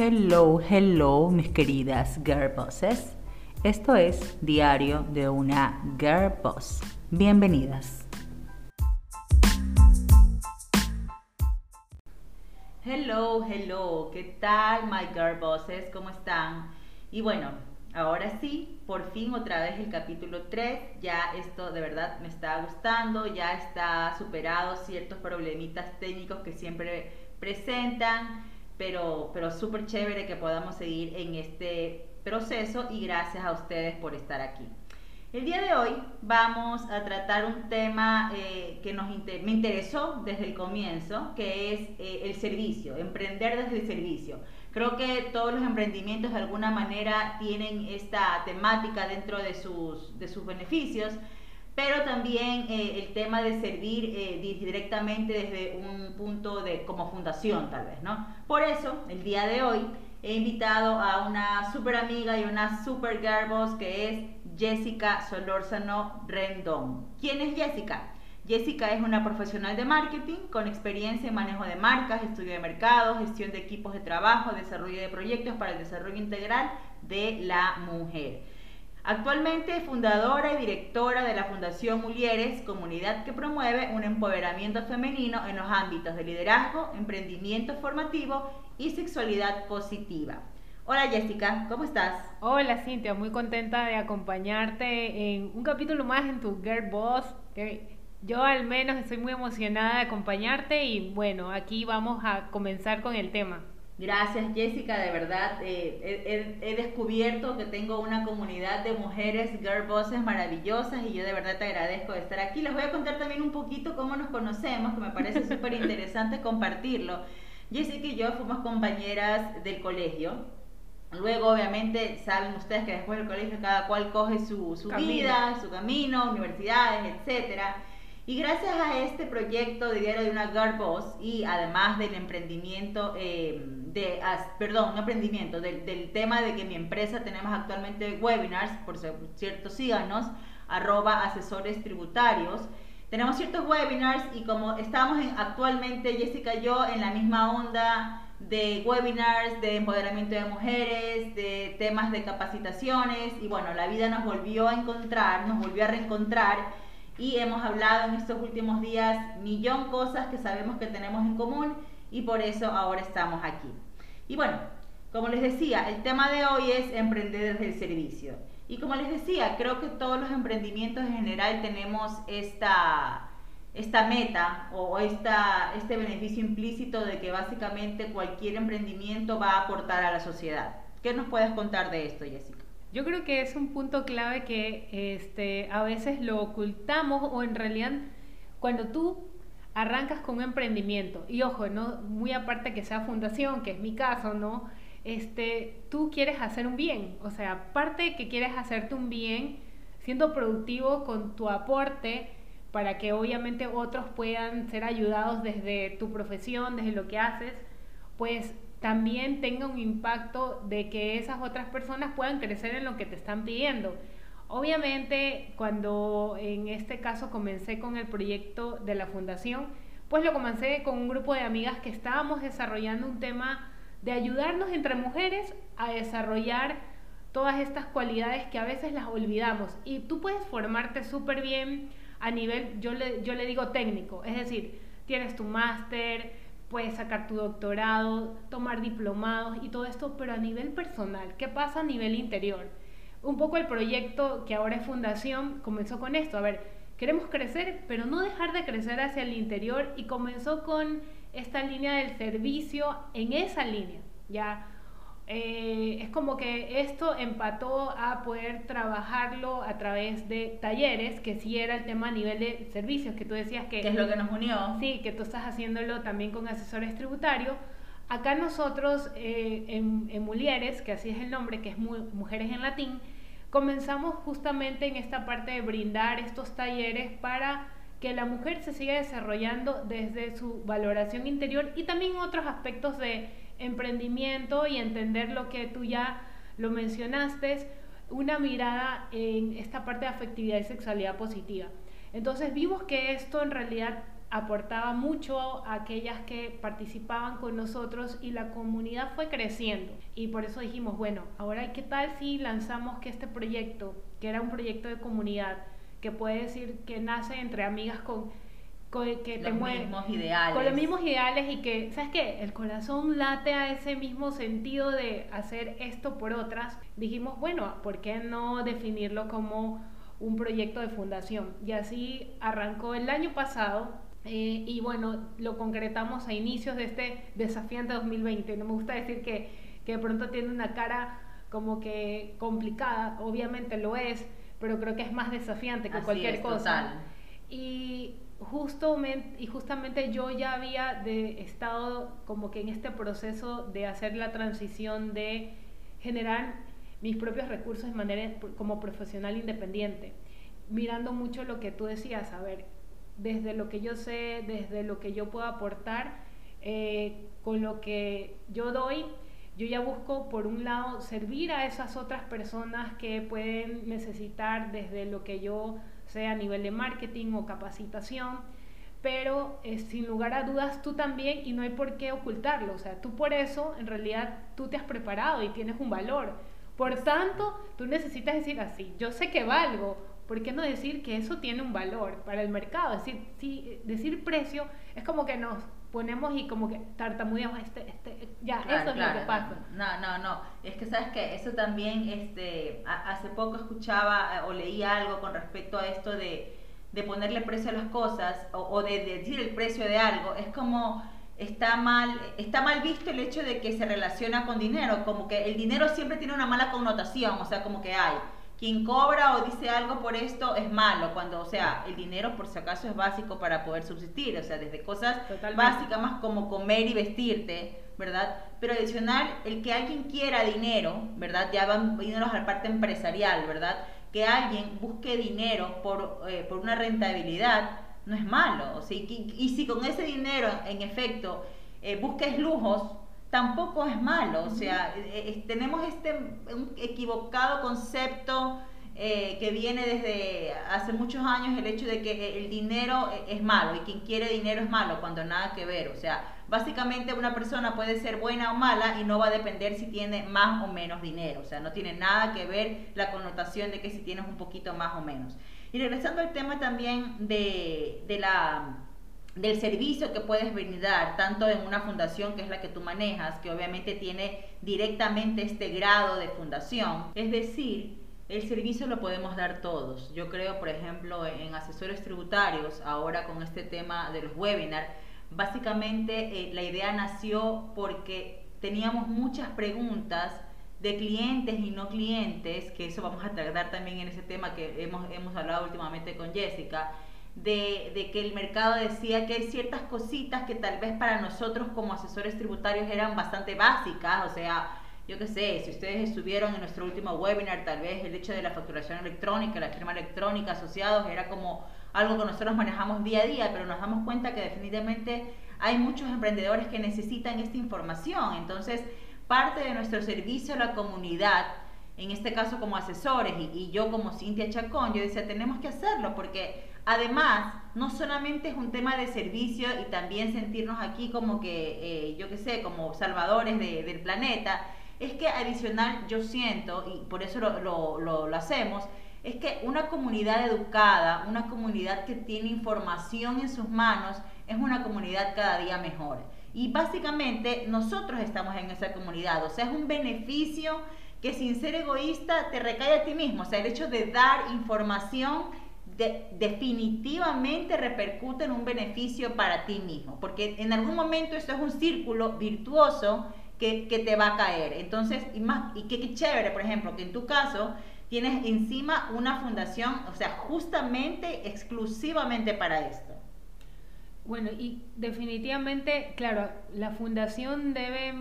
Hello, hello, mis queridas girl bosses. Esto es Diario de una Girl Boss. Bienvenidas. Hello, hello, ¿qué tal, my girl bosses? ¿Cómo están? Y bueno, ahora sí, por fin otra vez el capítulo 3. Ya esto de verdad me está gustando, ya está superado ciertos problemitas técnicos que siempre presentan pero, pero súper chévere que podamos seguir en este proceso y gracias a ustedes por estar aquí. El día de hoy vamos a tratar un tema eh, que nos me interesó desde el comienzo, que es eh, el servicio, emprender desde el servicio. Creo que todos los emprendimientos de alguna manera tienen esta temática dentro de sus, de sus beneficios, pero también eh, el tema de servir eh, directamente desde un punto de como fundación tal vez, ¿no? Por eso, el día de hoy he invitado a una super amiga y una super girl que es Jessica Solórzano Rendón. ¿Quién es Jessica? Jessica es una profesional de marketing con experiencia en manejo de marcas, estudio de mercado, gestión de equipos de trabajo, desarrollo de proyectos para el desarrollo integral de la mujer. Actualmente es fundadora y directora de la Fundación Mulieres, comunidad que promueve un empoderamiento femenino en los ámbitos de liderazgo, emprendimiento formativo y sexualidad positiva. Hola Jessica, ¿cómo estás? Hola Cintia, muy contenta de acompañarte en un capítulo más en tu Girl Boss. yo al menos estoy muy emocionada de acompañarte y bueno, aquí vamos a comenzar con el tema. Gracias Jessica, de verdad eh, he, descubierto que tengo una comunidad de mujeres girl bosses maravillosas y yo de verdad te agradezco de estar aquí. Les voy a contar también un poquito cómo nos conocemos, que me parece súper interesante compartirlo. Jessica y yo fuimos compañeras del colegio. Luego, obviamente, saben ustedes que después del colegio cada cual coge su, su vida, su camino, universidades, etcétera. Y gracias a este proyecto de Diario de una Girl Boss y además del emprendimiento, eh, de, perdón, un emprendimiento, del, del, tema de que mi empresa tenemos actualmente webinars, por cierto, síganos, arroba asesores tributarios. Tenemos ciertos webinars y como estamos en, actualmente, Jessica y yo, en la misma onda de webinars, de empoderamiento de mujeres, de temas de capacitaciones y bueno, la vida nos volvió a encontrar, nos volvió a reencontrar y hemos hablado en estos últimos días millón cosas que sabemos que tenemos en común y por eso ahora estamos aquí. Y bueno, como les decía, el tema de hoy es emprender desde el servicio. Y como les decía, creo que todos los emprendimientos en general tenemos esta, esta meta o esta, este beneficio implícito de que básicamente cualquier emprendimiento va a aportar a la sociedad. ¿Qué nos puedes contar de esto, Jessica? Yo creo que es un punto clave que este, a veces lo ocultamos o en realidad cuando tú arrancas con un emprendimiento y ojo, no muy aparte que sea fundación, que es mi caso, ¿no? Este, tú quieres hacer un bien, o sea, aparte que quieres hacerte un bien, siendo productivo con tu aporte para que obviamente otros puedan ser ayudados desde tu profesión, desde lo que haces, pues también tenga un impacto de que esas otras personas puedan crecer en lo que te están pidiendo. Obviamente, cuando en este caso comencé con el proyecto de la fundación, pues lo comencé con un grupo de amigas que estábamos desarrollando un tema de ayudarnos entre mujeres a desarrollar todas estas cualidades que a veces las olvidamos. Y tú puedes formarte súper bien a nivel, yo le, yo le digo técnico, es decir, tienes tu máster, puedes sacar tu doctorado, tomar diplomados y todo esto, pero a nivel personal, ¿qué pasa a nivel interior? Un poco el proyecto que ahora es fundación comenzó con esto, a ver, queremos crecer, pero no dejar de crecer hacia el interior y comenzó con esta línea del servicio en esa línea, ya eh, es como que esto empató a poder trabajarlo a través de talleres, que sí era el tema a nivel de servicios, que tú decías que... ¿Qué es lo que nos unió? Sí, que tú estás haciéndolo también con asesores tributarios. Acá nosotros eh, en, en Mulieres, que así es el nombre, que es Mujeres en Latín, comenzamos justamente en esta parte de brindar estos talleres para que la mujer se siga desarrollando desde su valoración interior y también otros aspectos de emprendimiento y entender lo que tú ya lo mencionaste, una mirada en esta parte de afectividad y sexualidad positiva. Entonces vimos que esto en realidad aportaba mucho a aquellas que participaban con nosotros y la comunidad fue creciendo. Y por eso dijimos, bueno, ahora qué tal si lanzamos que este proyecto, que era un proyecto de comunidad, que puede decir que nace entre amigas con, con que los mismos ideales. Con los mismos ideales y que, ¿sabes qué? El corazón late a ese mismo sentido de hacer esto por otras. Dijimos, bueno, ¿por qué no definirlo como un proyecto de fundación? Y así arrancó el año pasado eh, y bueno, lo concretamos a inicios de este desafiante 2020. No me gusta decir que, que de pronto tiene una cara como que complicada, obviamente lo es, pero creo que es más desafiante que cualquier cosa. Y, justamente, y justamente yo ya había estado como que en este proceso de hacer la transición de generar mis propios recursos de manera como profesional independiente, mirando mucho lo que tú decías, a ver, desde lo que yo sé, desde lo que yo puedo aportar, eh, con lo que yo doy, yo ya busco, por un lado, servir a esas otras personas que pueden necesitar desde lo que yo sé a nivel de marketing o capacitación, pero eh, sin lugar a dudas tú también y no hay por qué ocultarlo, o sea, tú por eso en realidad tú te has preparado y tienes un valor. Por tanto, tú necesitas decir así, yo sé que valgo, ¿por qué no decir que eso tiene un valor para el mercado? Es decir, si, decir precio es como que nos ponemos y como que tartamudeamos este, este, ya, eso es lo que pasa. No, no, no, es que sabes que eso también, este, hace poco escuchaba eh, o leía algo con respecto a esto de, de ponerle precio a las cosas o, o de, de decir el precio de algo, es como está mal, está mal visto el hecho de que se relaciona con dinero, como que el dinero siempre tiene una mala connotación, o sea, como que hay quien cobra o dice algo por esto es malo, cuando, o sea, el dinero por si acaso es básico para poder subsistir, o sea, desde cosas básicas más como comer y vestirte, ¿verdad? Pero adicional, el que alguien quiera dinero, ¿verdad? Ya van yéndonos a la parte empresarial, ¿verdad? Que alguien busque dinero por, eh, por una rentabilidad, no es malo, o sea, y, y si con ese dinero, en efecto, eh, busques lujos, tampoco es malo. O sea, eh, eh, tenemos este un equivocado concepto eh, que viene desde hace muchos años, el hecho de que el dinero es malo y quien quiere dinero es malo, cuando nada que ver. O sea, básicamente una persona puede ser buena o mala y no va a depender si tiene más o menos dinero. O sea, no tiene nada que ver la connotación de que si tienes un poquito más o menos. Y regresando al tema también de, de la del servicio que puedes brindar, tanto en una fundación que es la que tú manejas, que obviamente tiene directamente este grado de fundación. Es decir, el servicio lo podemos dar todos. Yo creo, por ejemplo, en asesores tributarios, ahora con este tema de los webinars, básicamente eh, la idea nació porque teníamos muchas preguntas de clientes y no clientes, que eso vamos a tratar también en ese tema que hemos, hemos hablado últimamente con Jessica, de, que el mercado decía que hay ciertas cositas que tal vez para nosotros como asesores tributarios eran bastante básicas, o sea, yo qué sé, si ustedes estuvieron en nuestro último webinar, tal vez el hecho de la facturación electrónica, la firma electrónica, asociados, era como algo que nosotros manejamos día a día, pero nos damos cuenta que definitivamente hay muchos emprendedores que necesitan esta información. Entonces, parte de nuestro servicio a la comunidad, en este caso como asesores, y, y yo como Cintia Chacón, yo decía, tenemos que hacerlo porque Además, no solamente es un tema de servicio y también sentirnos aquí como que, eh, yo qué sé, como salvadores del planeta, es que adicional yo siento, y por eso lo, lo, hacemos, es que una comunidad educada, una comunidad que tiene información en sus manos, es una comunidad cada día mejor. Y básicamente nosotros estamos en esa comunidad, o sea, es un beneficio que sin ser egoísta te recae a ti mismo, o sea, el hecho de dar información definitivamente repercute en un beneficio para ti mismo, porque en algún momento esto es un círculo virtuoso que, que te va a caer. Entonces, y, más, y qué, chévere, por ejemplo, que en tu caso tienes encima una fundación, o sea, justamente, exclusivamente para esto. Bueno, y definitivamente, claro, la fundación debe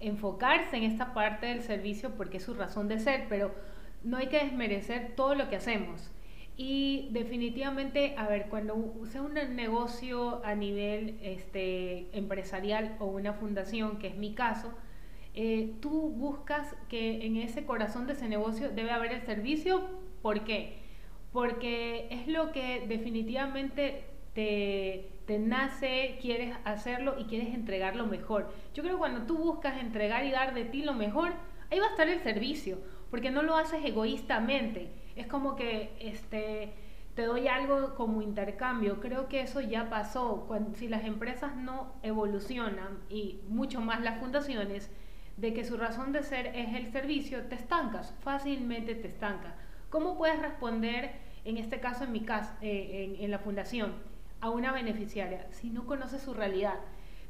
enfocarse en esta parte del servicio porque es su razón de ser, pero no hay que desmerecer todo lo que hacemos. Y definitivamente, a ver, cuando sea un negocio a nivel este, empresarial o una fundación, que es mi caso, eh, tú buscas que en ese corazón de ese negocio debe haber el servicio. ¿Por qué? Porque es lo que definitivamente te, te nace, quieres hacerlo y quieres entregar lo mejor. Yo creo que cuando tú buscas entregar y dar de ti lo mejor, ahí va a estar el servicio, porque no lo haces egoístamente. Es como que este, te doy algo como intercambio. Creo que eso ya pasó. Cuando, si las empresas no evolucionan y mucho más las fundaciones, de que su razón de ser es el servicio, te estancas, fácilmente te estancas. ¿Cómo puedes responder, en este caso en mi caso, eh, en, en la fundación, a una beneficiaria si no conoces su realidad?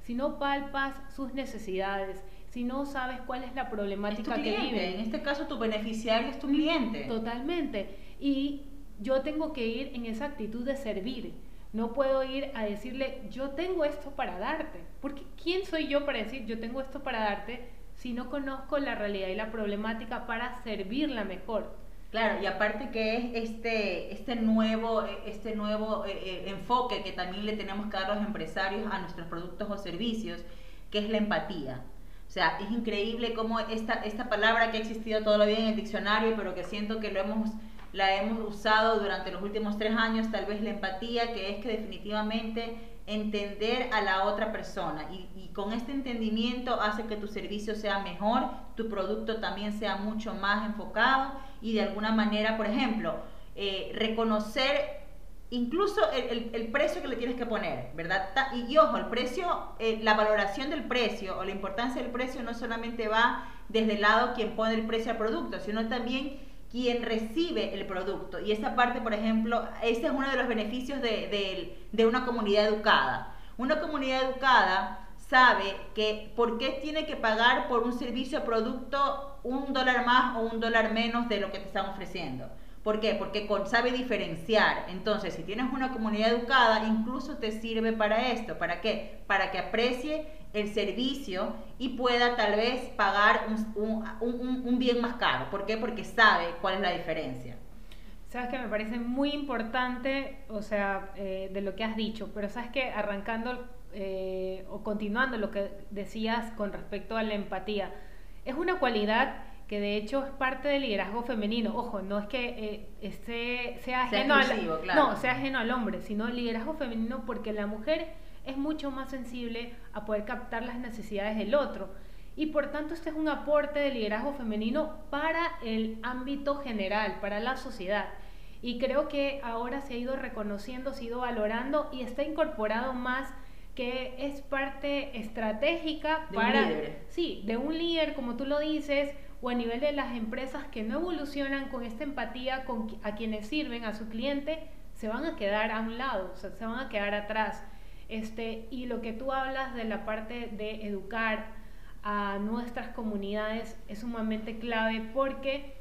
Si no palpas sus necesidades, si no sabes cuál es la problemática que vive. En este caso, tu beneficiario es tu cliente. Totalmente. Y yo tengo que ir en esa actitud de servir. No puedo ir a decirle, yo tengo esto para darte. Porque ¿quién soy yo para decir, yo tengo esto para darte si no conozco la realidad y la problemática para servirla mejor? Claro, y aparte que es este, este nuevo, este nuevo eh, eh, enfoque que también le tenemos que dar los empresarios a nuestros productos o servicios, que es la empatía. Sea, es increíble cómo esta, esta palabra que ha existido todavía en el diccionario, pero que siento que lo hemos la hemos usado durante los últimos tres años, tal vez la empatía, que es que definitivamente entender a la otra persona. Y, con este entendimiento hace que tu servicio sea mejor, tu producto también sea mucho más enfocado. Y de alguna manera, por ejemplo, eh, reconocer incluso el, precio que le tienes que poner, ¿verdad? Y, ojo, el precio, eh, la valoración del precio o la importancia del precio no solamente va desde el lado quien pone el precio al producto, sino también quien recibe el producto. Y esa parte, por ejemplo, ese es uno de los beneficios de, de, una comunidad educada. Una comunidad educada sabe que por qué tiene que pagar por un servicio o producto un dólar más o un dólar menos de lo que te están ofreciendo. ¿Por qué? Porque sabe diferenciar. Entonces, si tienes una comunidad educada, incluso te sirve para esto. ¿Para qué? Para que aprecie el servicio y pueda tal vez pagar un, bien más caro. ¿Por qué? Porque sabe cuál es la diferencia. Sabes que me parece muy importante, o sea, eh, de lo que has dicho, pero sabes que arrancando eh, o continuando lo que decías con respecto a la empatía, es una cualidad que de hecho es parte del liderazgo femenino. Ojo, no es que eh, este sea ajeno, no, sea ajeno al hombre, sino el liderazgo femenino porque la mujer es mucho más sensible a poder captar las necesidades del otro. Y por tanto este es un aporte de liderazgo femenino para el ámbito general, para la sociedad. Y creo que ahora se ha ido reconociendo, se ha ido valorando y está incorporado más que es parte estratégica para sí, de un líder, como tú lo dices, o a nivel de las empresas que no evolucionan con esta empatía con a quienes sirven a su cliente, se van a quedar a un lado, o sea, se van a quedar atrás. Este, y lo que tú hablas de la parte de educar a nuestras comunidades es sumamente clave porque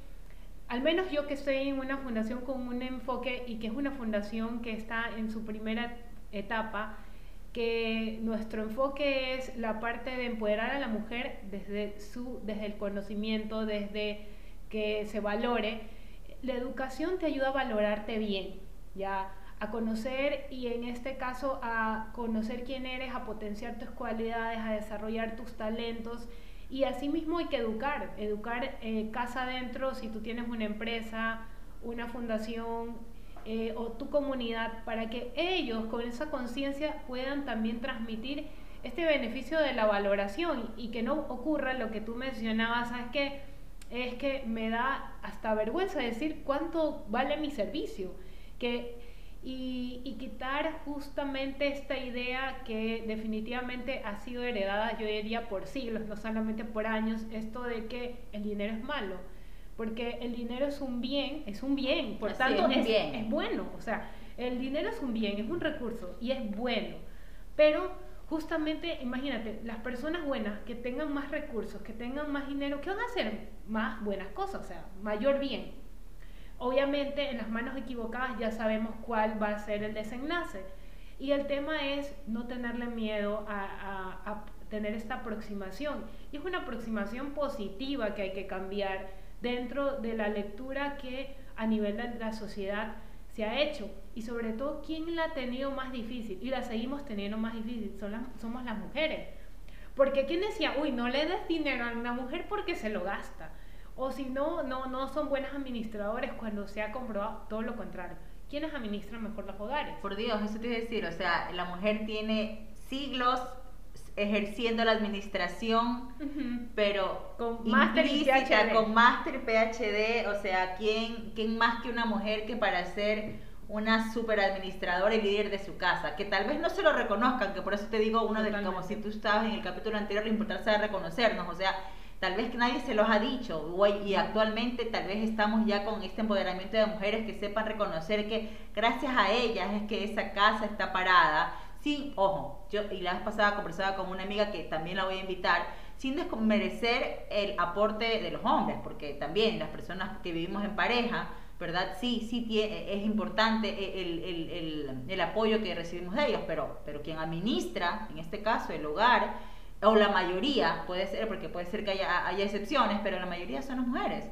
al menos yo que estoy en una fundación con un enfoque y que es una fundación que está en su primera etapa, que nuestro enfoque es la parte de empoderar a la mujer desde, su, desde el conocimiento, desde que se valore. La educación te ayuda a valorarte bien, ya a conocer y en este caso a conocer quién eres, a potenciar tus cualidades, a desarrollar tus talentos y asimismo hay que educar, educar eh, casa adentro si tú tienes una empresa, una fundación eh, o tu comunidad para que ellos con esa conciencia puedan también transmitir este beneficio de la valoración y que no ocurra lo que tú mencionabas, ¿sabes qué? Es que me da hasta vergüenza decir cuánto vale mi servicio, que y, quitar justamente esta idea que definitivamente ha sido heredada, yo diría, por siglos, no solamente por años, esto de que el dinero es malo, porque el dinero es un bien, es un bien, por tanto es, bien. es bueno, o sea, el dinero es un bien, es un recurso y es bueno, pero justamente, imagínate, las personas buenas que tengan más recursos, que tengan más dinero, ¿qué van a hacer? Más buenas cosas, o sea, mayor bien. Obviamente en las manos equivocadas ya sabemos cuál va a ser el desenlace. Y el tema es no tenerle miedo a, tener esta aproximación. Y es una aproximación positiva que hay que cambiar dentro de la lectura que a nivel de la sociedad se ha hecho. Y sobre todo, ¿quién la ha tenido más difícil? Y la seguimos teniendo más difícil. Son somos las mujeres. Porque ¿quién decía, uy, no le des dinero a una mujer porque se lo gasta? O si no, no, no son buenas administradores cuando se ha comprobado todo lo contrario. ¿quiénes administran mejor los hogares? Por Dios, eso te iba a decir, o sea, la mujer tiene siglos ejerciendo la administración, pero con máster con máster PhD, o sea, ¿quién, ¿quién más que una mujer que para ser una super administradora y líder de su casa, que tal vez no se lo reconozcan, que por eso te digo, uno de como si tú estabas en el capítulo anterior, lo importante es reconocernos, o sea, tal vez que nadie se los ha dicho y actualmente tal vez estamos ya con este empoderamiento de mujeres que sepan reconocer que gracias a ellas es que esa casa está parada. Sí, ojo, yo y la vez pasada conversaba con una amiga que también la voy a invitar, sin desmerecer el aporte de los hombres, porque también las personas que vivimos en pareja, ¿verdad? Sí, sí tiene, es importante el, el, el, el, apoyo que recibimos de ellos, pero, pero quien administra, en este caso, el hogar, o la mayoría, puede ser, porque puede ser que haya, haya excepciones, pero la mayoría son las mujeres.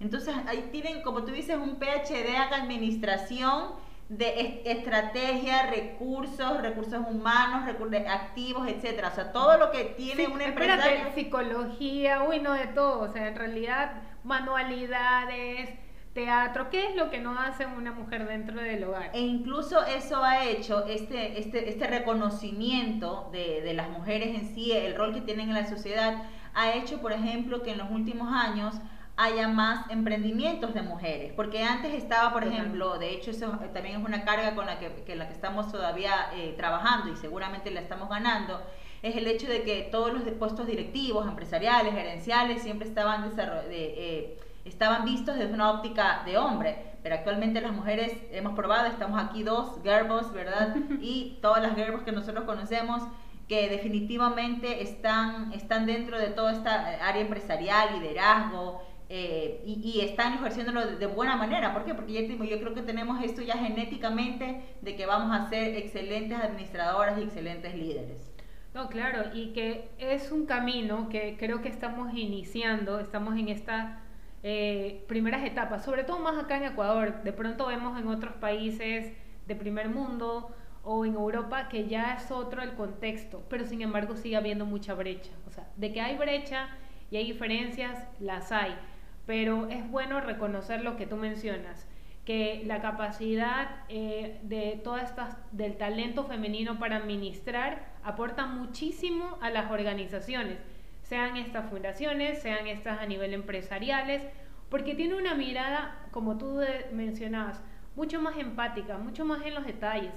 Entonces, ahí tienen, como tú dices, un PhD en administración de estrategia, recursos, recursos humanos, recursos activos, etcétera. O sea, todo lo que tiene una empresa. psicología, uy, no de todo. O sea, en realidad, manualidades, teatro, ¿qué es lo que no hace una mujer dentro del hogar? E incluso eso ha hecho este, este, este reconocimiento de, de, las mujeres en sí, el rol que tienen en la sociedad, ha hecho, por ejemplo, que en los últimos años haya más emprendimientos de mujeres, porque antes estaba, por ejemplo, de hecho eso también es una carga con la que, la que estamos todavía eh, trabajando y seguramente la estamos ganando, es el hecho de que todos los puestos directivos, empresariales, gerenciales, siempre estaban de, eh, estaban vistos desde una óptica de hombre, pero actualmente las mujeres hemos probado, estamos aquí dos gerbos, ¿verdad? Y todas las gerbos que nosotros conocemos que definitivamente están, están dentro de toda esta área empresarial, liderazgo, eh, y, están ejerciéndolo de, buena manera. ¿Por qué? Porque ya yo creo que tenemos esto ya genéticamente de que vamos a ser excelentes administradoras y excelentes líderes. No, claro, y que es un camino que creo que estamos iniciando, estamos en esta eh, primeras etapas, sobre todo más acá en Ecuador. De pronto vemos en otros países de primer mundo o en Europa que ya es otro el contexto, pero sin embargo sigue habiendo mucha brecha. O sea, de que hay brecha y hay diferencias, las hay, pero es bueno reconocer lo que tú mencionas que la capacidad eh, de todas estas del talento femenino para administrar aporta muchísimo a las organizaciones sean estas fundaciones, sean estas a nivel empresariales, porque tiene una mirada, como tú mencionabas, mucho más empática, mucho más en los detalles,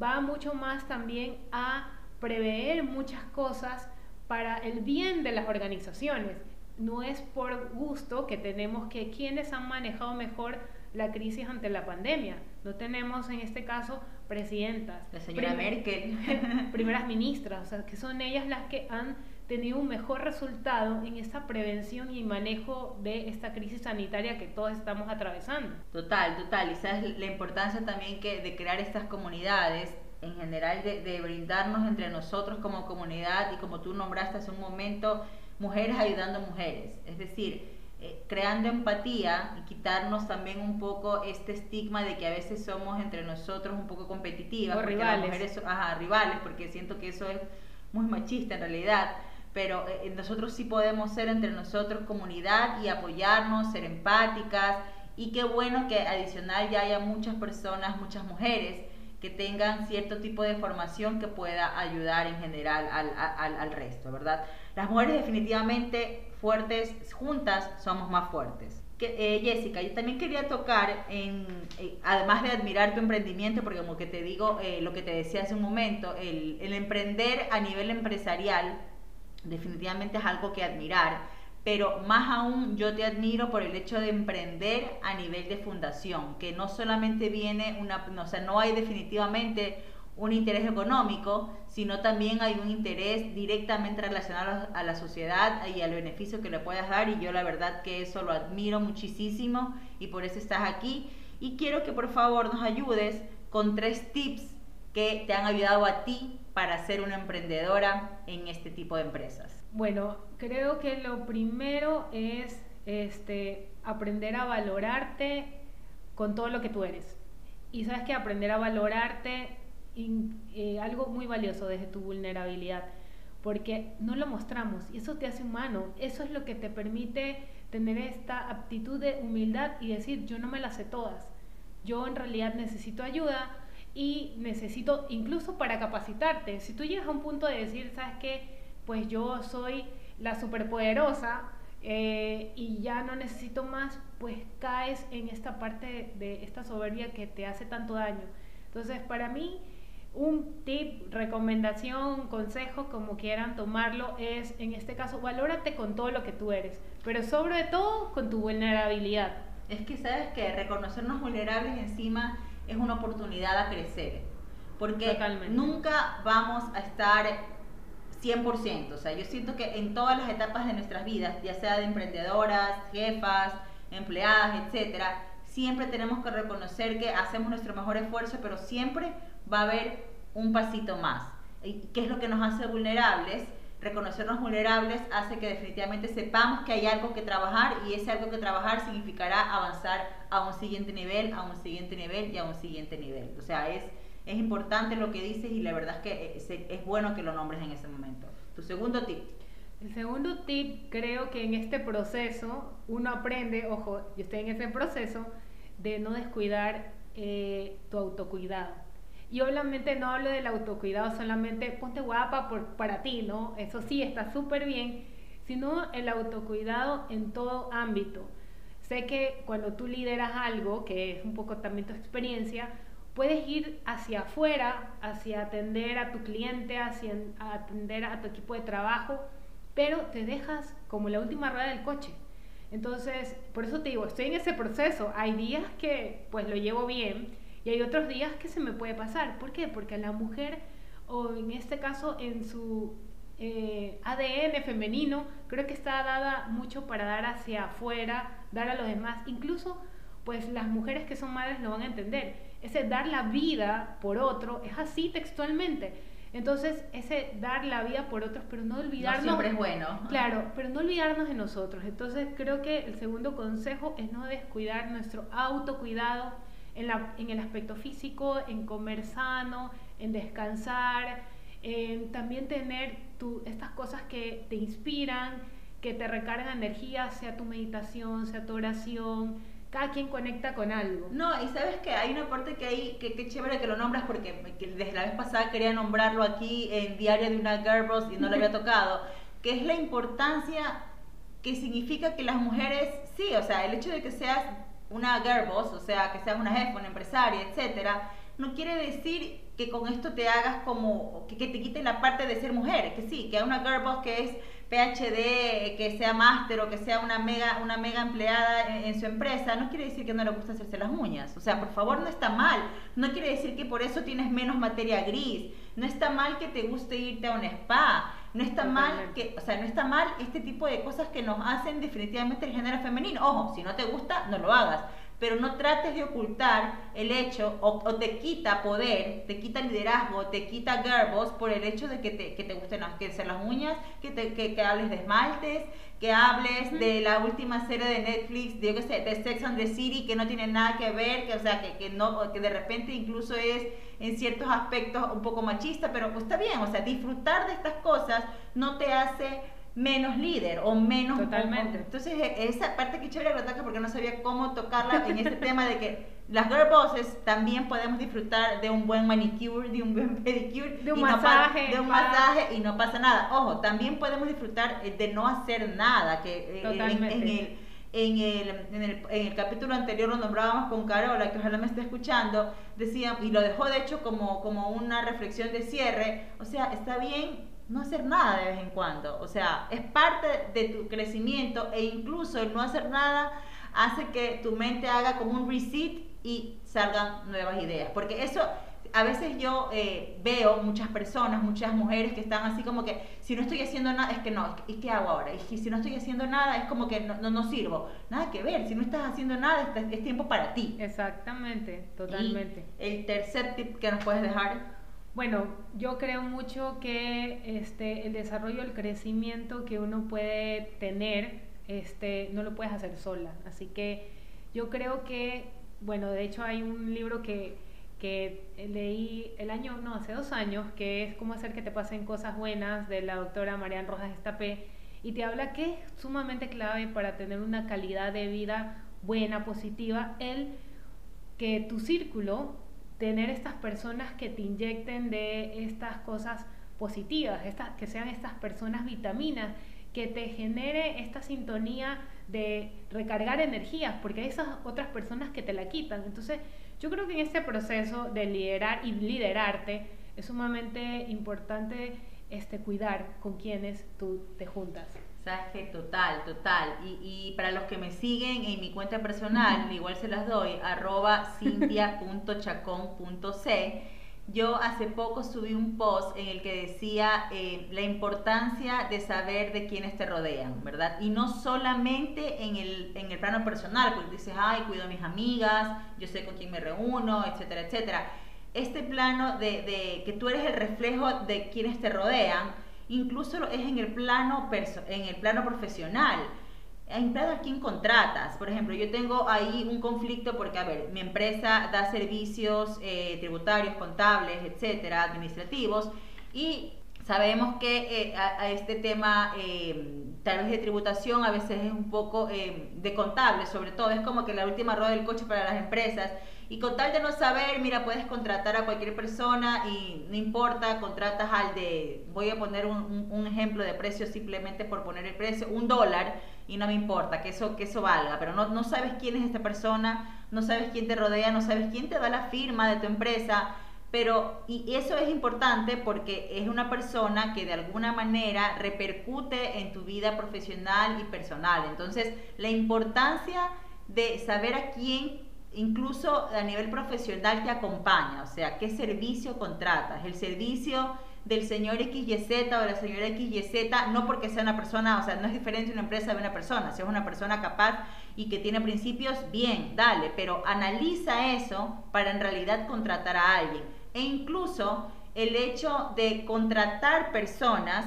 va mucho más también a prever muchas cosas para el bien de las organizaciones. No es por gusto que tenemos que quienes han manejado mejor la crisis ante la pandemia. No tenemos en este caso presidentas. La señora Merkel. primeras ministras, o sea, que son ellas las que han tenido un mejor resultado en esta prevención y manejo de esta crisis sanitaria que todos estamos atravesando. Total, total. Y sabes la importancia también que de crear estas comunidades, en general de, de brindarnos entre nosotros como comunidad y como tú nombraste hace un momento, mujeres ayudando a mujeres. Es decir, eh, creando empatía y quitarnos también un poco este estigma de que a veces somos entre nosotros un poco competitivas, o rivales. mujeres ajá, rivales, porque siento que eso es muy machista en realidad pero eh, nosotros sí podemos ser entre nosotros comunidad y apoyarnos, ser empáticas y qué bueno que adicional ya haya muchas personas, muchas mujeres que tengan cierto tipo de formación que pueda ayudar en general al, al, al resto, ¿verdad? Las mujeres definitivamente fuertes juntas somos más fuertes. Que, eh, Jessica, yo también quería tocar, en, eh, además de admirar tu emprendimiento, porque como que te digo, lo que te decía hace un momento, el, el emprender a nivel empresarial definitivamente es algo que admirar, pero más aún yo te admiro por el hecho de emprender a nivel de fundación, que no solamente viene una, o sea, no hay definitivamente un interés económico, sino también hay un interés directamente relacionado a la sociedad y al beneficio que le puedas dar y yo la verdad que eso lo admiro muchísimo y por eso estás aquí y quiero que por favor nos ayudes con tres tips que te han ayudado a ti para ser una emprendedora en este tipo de empresas? Bueno, creo que lo primero es este, aprender a valorarte con todo lo que tú eres. Y sabes que aprender a valorarte eh, algo muy valioso desde tu vulnerabilidad, porque no lo mostramos y eso te hace humano, eso es lo que te permite tener esta aptitud de humildad y decir, yo no me las sé todas, yo en realidad necesito ayuda y necesito incluso para capacitarte. Si tú llegas a un punto de decir, ¿sabes qué? Pues yo soy la superpoderosa eh, y ya no necesito más, pues caes en esta parte de esta soberbia que te hace tanto daño. Entonces, para mí, un tip, recomendación, consejo, como quieran tomarlo, es en este caso, valórate con todo lo que tú eres, pero sobre todo con tu vulnerabilidad. Es que sabes que reconocernos vulnerables encima es una oportunidad a crecer, porque nunca vamos a estar 100%, o sea, yo siento que en todas las etapas de nuestras vidas, ya sea de emprendedoras, jefas, empleadas, etcétera, siempre tenemos que reconocer que hacemos nuestro mejor esfuerzo, pero siempre va a haber un pasito más. ¿Qué es lo que nos hace vulnerables? Reconocernos vulnerables hace que definitivamente sepamos que hay algo que trabajar y ese algo que trabajar significará avanzar a un siguiente nivel, a un siguiente nivel y a un siguiente nivel. O sea, es, es importante lo que dices y la verdad es que es, es bueno que lo nombres en ese momento. Tu segundo tip. El segundo tip, creo que en este proceso uno aprende, ojo, yo estoy en ese proceso, de no descuidar eh, tu autocuidado. Y obviamente no hablo del autocuidado solamente ponte guapa por, para ti, ¿no? Eso sí, está súper bien, sino el autocuidado en todo ámbito. Sé que cuando tú lideras algo, que es un poco también tu experiencia, puedes ir hacia afuera, hacia atender a tu cliente, hacia atender a tu equipo de trabajo, pero te dejas como la última rueda del coche. Entonces, por eso te digo, estoy en ese proceso. Hay días que pues lo llevo bien y hay otros días que se me puede pasar. ¿Por qué? Porque la mujer, o en este caso en su eh, ADN femenino, creo que está dada mucho para dar hacia afuera, dar a los demás. Incluso, pues las mujeres que son madres lo van a entender. Ese dar la vida por otro es así textualmente. Entonces, ese dar la vida por otros, pero no olvidarnos. No siempre es bueno. Claro, pero no olvidarnos de nosotros. Entonces, creo que el segundo consejo es no descuidar nuestro autocuidado en, la, en el aspecto físico, en comer sano, en descansar, en también tener tu, estas cosas que te inspiran, que te recargan energía, sea tu meditación, sea tu oración cada quien conecta con algo. No, y sabes que hay una parte que hay, que, que chévere que lo nombras porque desde la vez pasada quería nombrarlo aquí en Diario de una Girl y no lo había tocado, que es la importancia que significa que las mujeres, sí, o sea, el hecho de que seas una girl o sea, que seas una jefa, una empresaria, etcétera, no quiere decir que con esto te hagas como, que, que te quite la parte de ser mujer, que sí, que hay una girl boss que es PhD, que sea máster o que sea una mega, una mega empleada en, su empresa, no quiere decir que no le gusta hacerse las uñas. O sea, por favor, no está mal. No quiere decir que por eso tienes menos materia gris. No está mal que te guste irte a un spa. No está mal que, o sea, no está mal este tipo de cosas que nos hacen definitivamente el género femenino. Ojo, si no te gusta, no lo hagas pero no trates de ocultar el hecho o, te quita poder, te quita liderazgo, te quita girl por el hecho de que te, que te gusten las, que las uñas, que, te, que, hables de esmaltes, que hables de la última serie de Netflix, de, sé, de Sex and the City, que no tiene nada que ver, que, o sea, que, que, no, que de repente incluso es en ciertos aspectos un poco machista, pero pues está bien, o sea, disfrutar de estas cosas no te hace menos líder o menos... Totalmente. entonces, e, esa parte que chévere la porque no sabía cómo tocarla en este tema de que las girl bosses también podemos disfrutar de un buen manicure, de un buen pedicure, de un masaje, de un masaje y no pasa nada. Ojo, también podemos disfrutar eh, de no hacer nada, que eh, en, el en el, en, el, en el, capítulo anterior lo nombrábamos con Carola, que ojalá me esté escuchando, decía, y lo dejó de hecho como, como una reflexión de cierre, o sea, está bien no hacer nada de vez en cuando. O sea, es parte de tu crecimiento e incluso el no hacer nada hace que tu mente haga como un reset y salgan nuevas ideas. Porque eso, a veces yo eh, veo muchas personas, muchas mujeres que están así como que, si no estoy haciendo nada, es que no, ¿y qué hago ahora? Y si no estoy haciendo nada, es como que no, no, sirvo. Nada que ver, si no estás haciendo nada, es, tiempo para ti. Exactamente, totalmente. el tercer tip que nos puedes dejar bueno, yo creo mucho que este, el desarrollo, el crecimiento que uno puede tener, este, no lo puedes hacer sola. Así que yo creo que, bueno, de hecho hay un libro que, que leí el año, no, hace dos años, que es cómo hacer que te pasen cosas buenas, de la doctora Marian Rojas Estapé, y te habla que es sumamente clave para tener una calidad de vida buena, positiva, el que tu círculo, tener estas personas que te inyecten de estas cosas positivas, estas, que sean estas personas vitaminas, que te genere esta sintonía de recargar energías, porque hay esas otras personas que te la quitan. Entonces, yo creo que en este proceso de liderar y liderarte es sumamente importante este, cuidar con quienes tú te juntas. Sabes que total, total. Y, y, para los que me siguen en mi cuenta personal, igual se las doy, arroba cintia.chacón.c yo hace poco subí un post en el que decía eh, la importancia de saber de quiénes te rodean, ¿verdad? Y no solamente en el, en el plano personal, porque dices, ay, cuido a mis amigas, yo sé con quién me reúno, etcétera, etcétera. Este plano de, de que tú eres el reflejo de quienes te rodean, incluso es en el plano, en el plano profesional empleado a quién contratas. Por ejemplo, yo tengo ahí un conflicto porque, a ver, mi empresa da servicios eh, tributarios, contables, etcétera, administrativos, y sabemos que eh, a, este tema, eh, tal vez de tributación, a veces es un poco de contable, sobre todo, es como que la última rueda del coche para las empresas. Y con tal de no saber, mira, puedes contratar a cualquier persona y no importa, contratas al de, voy a poner un, un ejemplo de precio simplemente por poner el precio, un dólar y no me importa que eso, que eso valga, pero no, no sabes quién es esta persona, no sabes quién te rodea, no sabes quién te da la firma de tu empresa, pero y eso es importante porque es una persona que de alguna manera repercute en tu vida profesional y personal. Entonces, la importancia de saber a quién incluso a nivel profesional te acompaña, o sea, qué servicio contratas, el servicio del señor XYZ o de la señora XYZ, no porque sea una persona, o sea, no es diferente una empresa de una persona, si es una persona capaz y que tiene principios, bien, dale, pero analiza eso para en realidad contratar a alguien. E incluso el hecho de contratar personas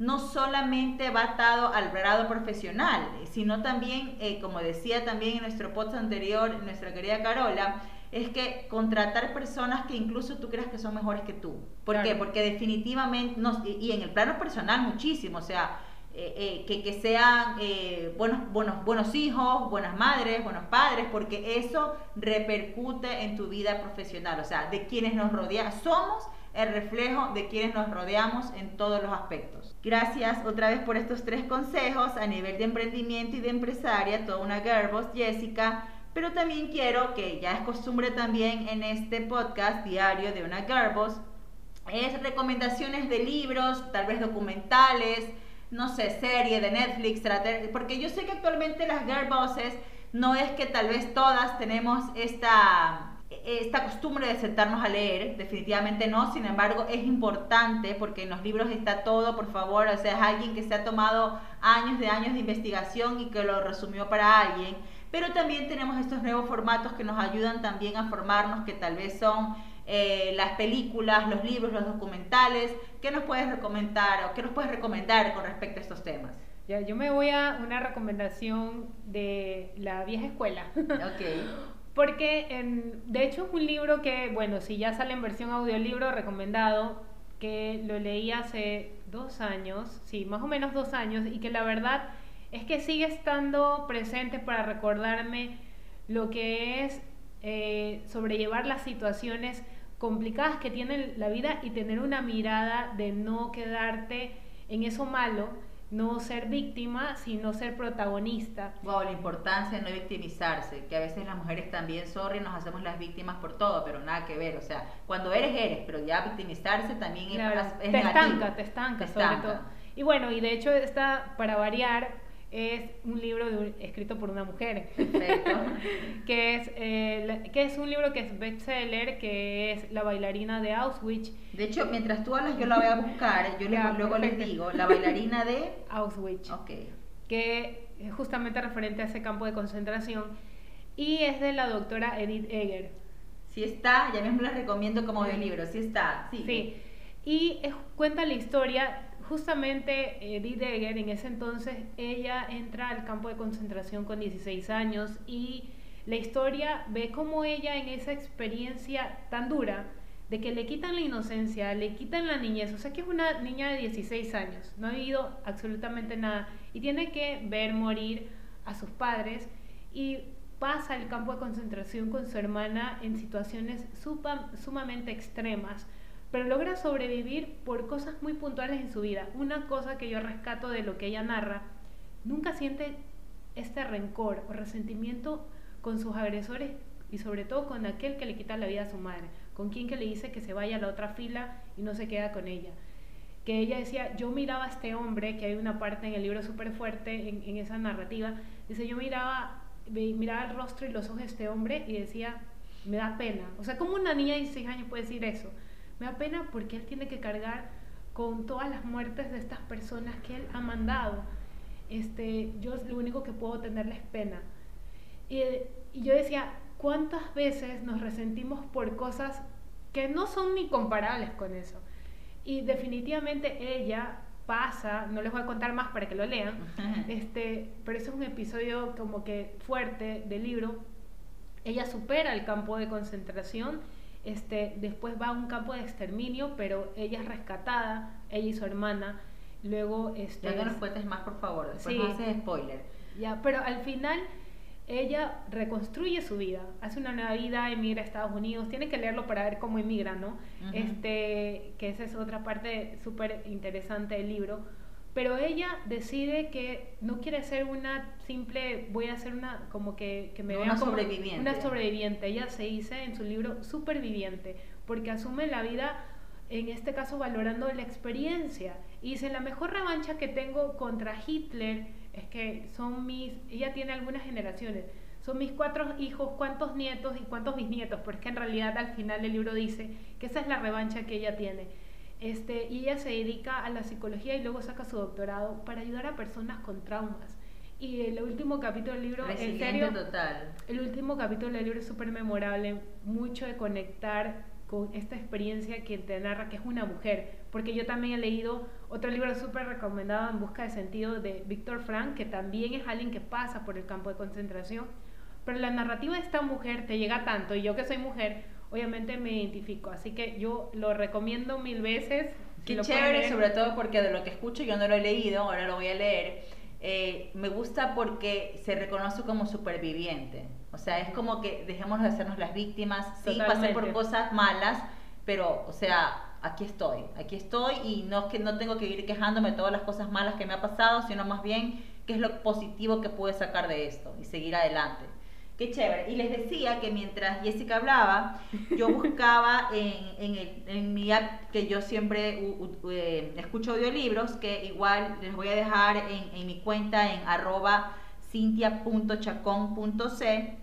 no solamente va atado al grado profesional, sino también, eh, como decía también en nuestro post anterior, nuestra querida Carola, es que contratar personas que incluso tú creas que son mejores que tú. ¿Por qué? Porque definitivamente, y, en el plano personal muchísimo, o sea, eh, eh, que, sean eh, buenos, buenos, buenos hijos, buenas madres, buenos padres, porque eso repercute en tu vida profesional, o sea, de quienes nos rodean, somos el reflejo de quienes nos rodeamos en todos los aspectos. Gracias otra vez por estos tres consejos a nivel de emprendimiento y de empresaria, toda una Gerbos, Jessica. Pero también quiero, que ya es costumbre también en este podcast diario de una Garbos, es recomendaciones de libros, tal vez documentales, no sé, serie de Netflix, porque yo sé que actualmente las Gerboses no es que tal vez todas tenemos esta esta costumbre de sentarnos a leer, definitivamente no, sin embargo es importante porque en los libros está todo, por favor, o sea, es alguien que se ha tomado años de años de investigación y que lo resumió para alguien pero también tenemos estos nuevos formatos que nos ayudan también a formarnos, que tal vez son eh, las películas, los libros, los documentales. ¿Qué nos puedes recomendar o qué nos puedes recomendar con respecto a estos temas? Ya, yo me voy a una recomendación de la vieja escuela. Ok. Porque, en, de hecho, es un libro que, bueno, si ya sale en versión audiolibro, recomendado, que lo leí hace dos años, sí, más o menos dos años, y que la verdad es que sigue estando presente para recordarme lo que es eh, sobrellevar las situaciones complicadas que tiene la vida y tener una mirada de no quedarte en eso malo, no ser víctima, sino ser protagonista. Wow, la importancia de no victimizarse, que a veces las mujeres también, sorry, nos hacemos las víctimas por todo, pero nada que ver, o sea, cuando eres, eres, pero ya victimizarse también es, es, te estanca, te estanca, sobre todo. Y bueno, y de hecho está, para variar, es un libro escrito por una mujer. que, es, eh, que es un libro que es bestseller, que es La bailarina de Auschwitz. De hecho, mientras tú hablas, yo la voy a buscar. Yo luego les digo, La bailarina de Auschwitz. Ok. Que es justamente referente a ese campo de concentración. Y es de la doctora Edith Eger. Sí está, ya mismo les recomiendo como de libro. Sí está, sí. Sí. Y cuenta la historia justamente Edith Egger, en ese entonces, ella entra al campo de concentración con 16 años y la historia ve cómo ella en esa experiencia tan dura, de que le quitan la inocencia, le quitan la niñez, o sea que es una niña de 16 años, no ha vivido absolutamente nada y tiene que ver morir a sus padres y pasa el campo de concentración con su hermana en situaciones sumamente extremas, pero logra sobrevivir por cosas muy puntuales en su vida. Una cosa que yo rescato de lo que ella narra, nunca siente este rencor o resentimiento con sus agresores y sobre todo con aquel que le quita la vida a su madre, con quien que le dice que se vaya a la otra fila y no se queda con ella. Que ella decía, yo miraba a este hombre, que hay una parte en el libro súper fuerte en, en, esa narrativa, dice, yo miraba, miraba el rostro y los ojos de este hombre y decía, me da pena. O sea, como una niña de 16 años puede decir eso? Me da pena porque él tiene que cargar con todas las muertes de estas personas que él ha mandado. Este, yo lo único que puedo tenerles pena. Y, y yo decía, ¿cuántas veces nos resentimos por cosas que no son ni comparables con eso? Y definitivamente ella pasa, no les voy a contar más para que lo lean, este, pero eso es un episodio como que fuerte del libro. Ella supera el campo de concentración, este, después va a un campo de exterminio, pero ella es rescatada, ella y su hermana. Luego, este, ya no nos cuentes más, por favor, después no haces spoiler. Ya, pero al final ella reconstruye su vida, hace una nueva vida, emigra a Estados Unidos, tiene que leerlo para ver cómo emigra, ¿no? este, que esa es otra parte súper interesante del libro. Pero ella decide que no quiere ser una simple, voy a ser una, como que, que me una sobreviviente. Una sobreviviente. Ella se dice en su libro superviviente, porque asume la vida, en este caso valorando la experiencia. Y dice, la mejor revancha que tengo contra Hitler es que son mis, ella tiene algunas generaciones, son mis cuatro hijos, cuántos nietos y cuántos bisnietos, porque en realidad al final del libro dice que esa es la revancha que ella tiene. Este, y ella se dedica a la psicología y luego saca su doctorado para ayudar a personas con traumas. Y el último capítulo del libro, en serio, total. el último capítulo del libro es súper memorable, mucho de conectar con esta experiencia que te narra que es una mujer, porque yo también he leído otro libro súper recomendado en busca de sentido de Víctor Frank, que también es alguien que pasa por el campo de concentración, pero la narrativa de esta mujer te llega tanto, y yo que soy mujer, obviamente me identifico, así que yo lo recomiendo mil veces. Qué chévere, sobre todo porque de lo que escucho yo no lo he leído, ahora lo voy a leer. Eh, me gusta porque se reconoce como superviviente. O sea, es como que dejemos de hacernos las víctimas. Sí, pasé por cosas malas, pero, o sea, aquí estoy. Aquí estoy y no es que no tengo que ir quejándome de todas las cosas malas que me ha pasado, sino más bien qué es lo positivo que pude sacar de esto y seguir adelante. Qué chévere. Y les decía que mientras Jessica hablaba, yo buscaba en, en, mi app que yo siempre eh, escucho audiolibros, que igual les voy a dejar en, en mi cuenta en arroba cintia.chacón.c,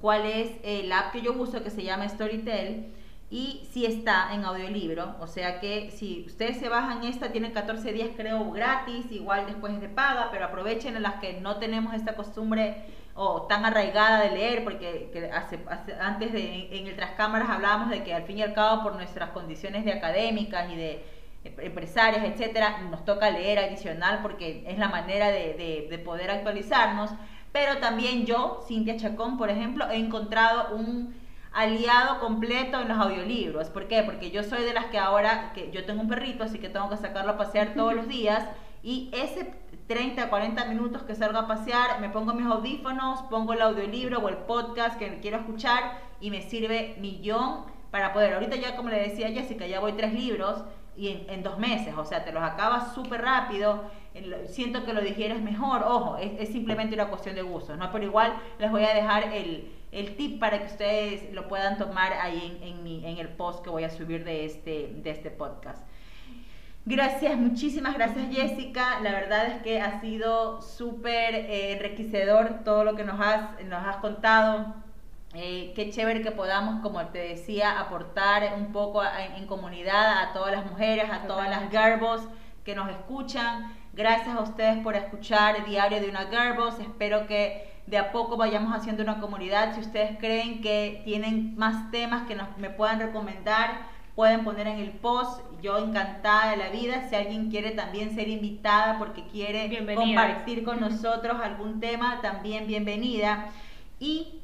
cuál es el app que yo uso que se llama Storytel y si está en audiolibro, o sea que si ustedes se bajan esta, tienen 14 días creo gratis, igual después de paga, pero aprovechen en las que no tenemos esta costumbre o tan arraigada de leer, porque hace, antes de en el Trascámaras hablábamos de que al fin y al cabo por nuestras condiciones de académicas y de empresarias, etcétera, nos toca leer adicional porque es la manera de, de poder actualizarnos. Pero también yo, Cintia Chacón, por ejemplo, he encontrado un aliado completo en los audiolibros. ¿Por qué? Porque yo soy de las que ahora, que yo tengo un perrito, así que tengo que sacarlo a pasear todos los días y ese 30, 40 minutos que salgo a pasear, me pongo mis audífonos, pongo el audiolibro o el podcast que quiero escuchar y me sirve millón para poder. Ahorita ya, como le decía Jessica, ya voy tres libros y en, dos meses, o sea, te los acabas súper rápido, siento que lo digieres mejor, ojo, es, simplemente una cuestión de gustos, ¿no? Pero igual les voy a dejar el, el tip para que ustedes lo puedan tomar ahí en, en, mi, en el post que voy a subir de este, de este podcast. Gracias, muchísimas gracias Jessica. La verdad es que ha sido súper eh, enriquecedor todo lo que nos has, nos has contado. Eh, qué chévere que podamos, como te decía, aportar un poco en, comunidad a todas las mujeres, a todas las garbos que nos escuchan. Gracias a ustedes por escuchar Diario de una Garbos. Espero que de a poco vayamos haciendo una comunidad. Si ustedes creen que tienen más temas que nos, me puedan recomendar, pueden poner en el post. Yo encantada de la vida. Si alguien quiere también ser invitada porque quiere compartir con nosotros algún tema, también bienvenida. Y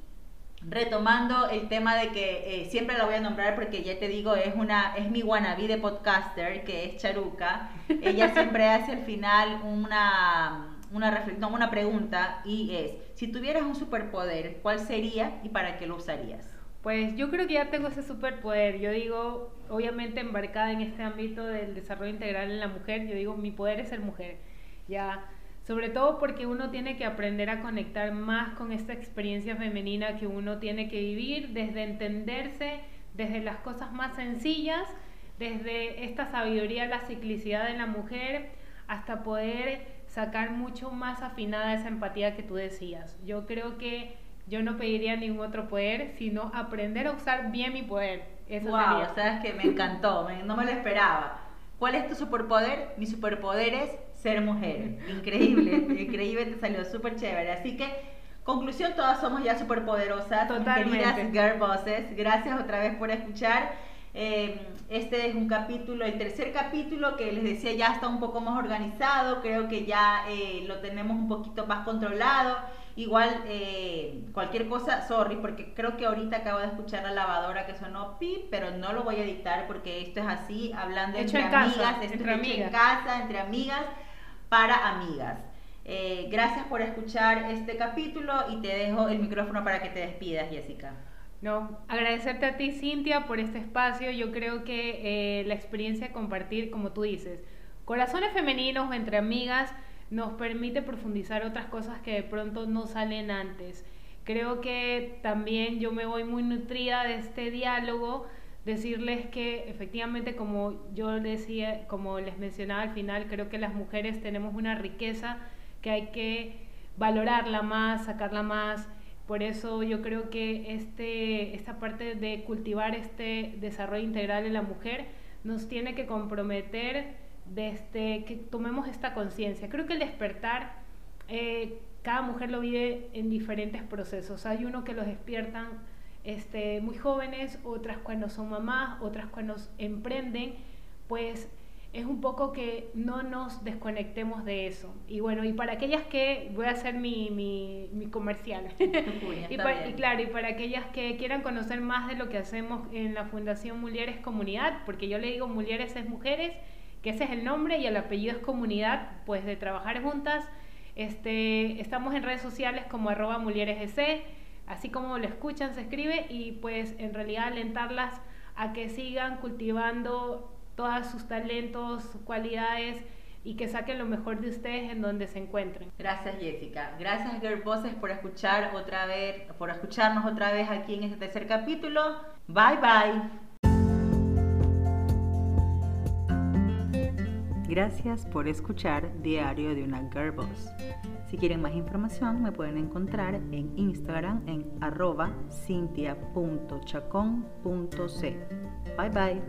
retomando el tema de que eh, siempre la voy a nombrar porque ya te digo, es una es mi wannabe de podcaster, que es Charuca. Ella siempre hace al final una una reflexión, una pregunta y es, si tuvieras un superpoder, ¿cuál sería y para qué lo usarías? Pues yo creo que ya tengo ese superpoder. Yo digo, obviamente embarcada en este ámbito del desarrollo integral en la mujer, yo digo, mi poder es ser mujer. Ya, sobre todo porque uno tiene que aprender a conectar más con esta experiencia femenina que uno tiene que vivir, desde entenderse, desde las cosas más sencillas, desde esta sabiduría, la ciclicidad de la mujer, hasta poder sacar mucho más afinada esa empatía que tú decías. Yo creo que yo no pediría ningún otro poder, sino aprender a usar bien mi poder. Eso wow, sabes que me encantó, no me lo esperaba. ¿Cuál es tu superpoder? Mi superpoder es ser mujer. Increíble, increíble, te salió súper chévere. Así que, conclusión, todas somos ya superpoderosas, Totalmente. queridas girl bosses. Gracias otra vez por escuchar. Eh, este es un capítulo, el tercer capítulo que les decía ya está un poco más organizado, creo que ya eh, lo tenemos un poquito más controlado. Igual, eh, cualquier cosa, sorry, porque creo que ahorita acabo de escuchar la lavadora que sonó pi, pero no lo voy a editar porque esto es así, hablando entre amigas, esto entre es amigas. en casa, entre amigas, para amigas. Eh, gracias por escuchar este capítulo y te dejo el micrófono para que te despidas, Jessica. No, agradecerte a ti, Cintia, por este espacio. Yo creo que eh, la experiencia de compartir, como tú dices, corazones femeninos entre amigas nos permite profundizar otras cosas que de pronto no salen antes. Creo que también yo me voy muy nutrida de este diálogo, decirles que efectivamente como yo decía, como les mencionaba al final, creo que las mujeres tenemos una riqueza que hay que valorarla más, sacarla más. Por eso yo creo que este, esta parte de cultivar este desarrollo integral de la mujer nos tiene que comprometer desde que tomemos esta conciencia. Creo que el despertar, eh, cada mujer lo vive en diferentes procesos. Hay uno que los despiertan este, muy jóvenes, otras cuando son mamás, otras cuando emprenden, pues es un poco que no nos desconectemos de eso. Y bueno, y para aquellas que, voy a hacer mi, mi, mi comercial, y, y, claro, y para aquellas que quieran conocer más de lo que hacemos en la Fundación Mujeres Comunidad, porque yo le digo Mujeres es Mujeres, que ese es el nombre y el apellido es comunidad, pues de trabajar juntas. Este, estamos en redes sociales como arroba mulieresec, así como lo escuchan, se escribe, y pues en realidad alentarlas a que sigan cultivando todos sus talentos, sus cualidades y que saquen lo mejor de ustedes en donde se encuentren. Gracias Jessica. Gracias Girl por escuchar otra vez, por escucharnos otra vez aquí en este tercer capítulo. Bye bye. Gracias por escuchar Diario de una Girl Boss. Si quieren más información me pueden encontrar en Instagram en arroba cintia.chacón.c. Bye bye.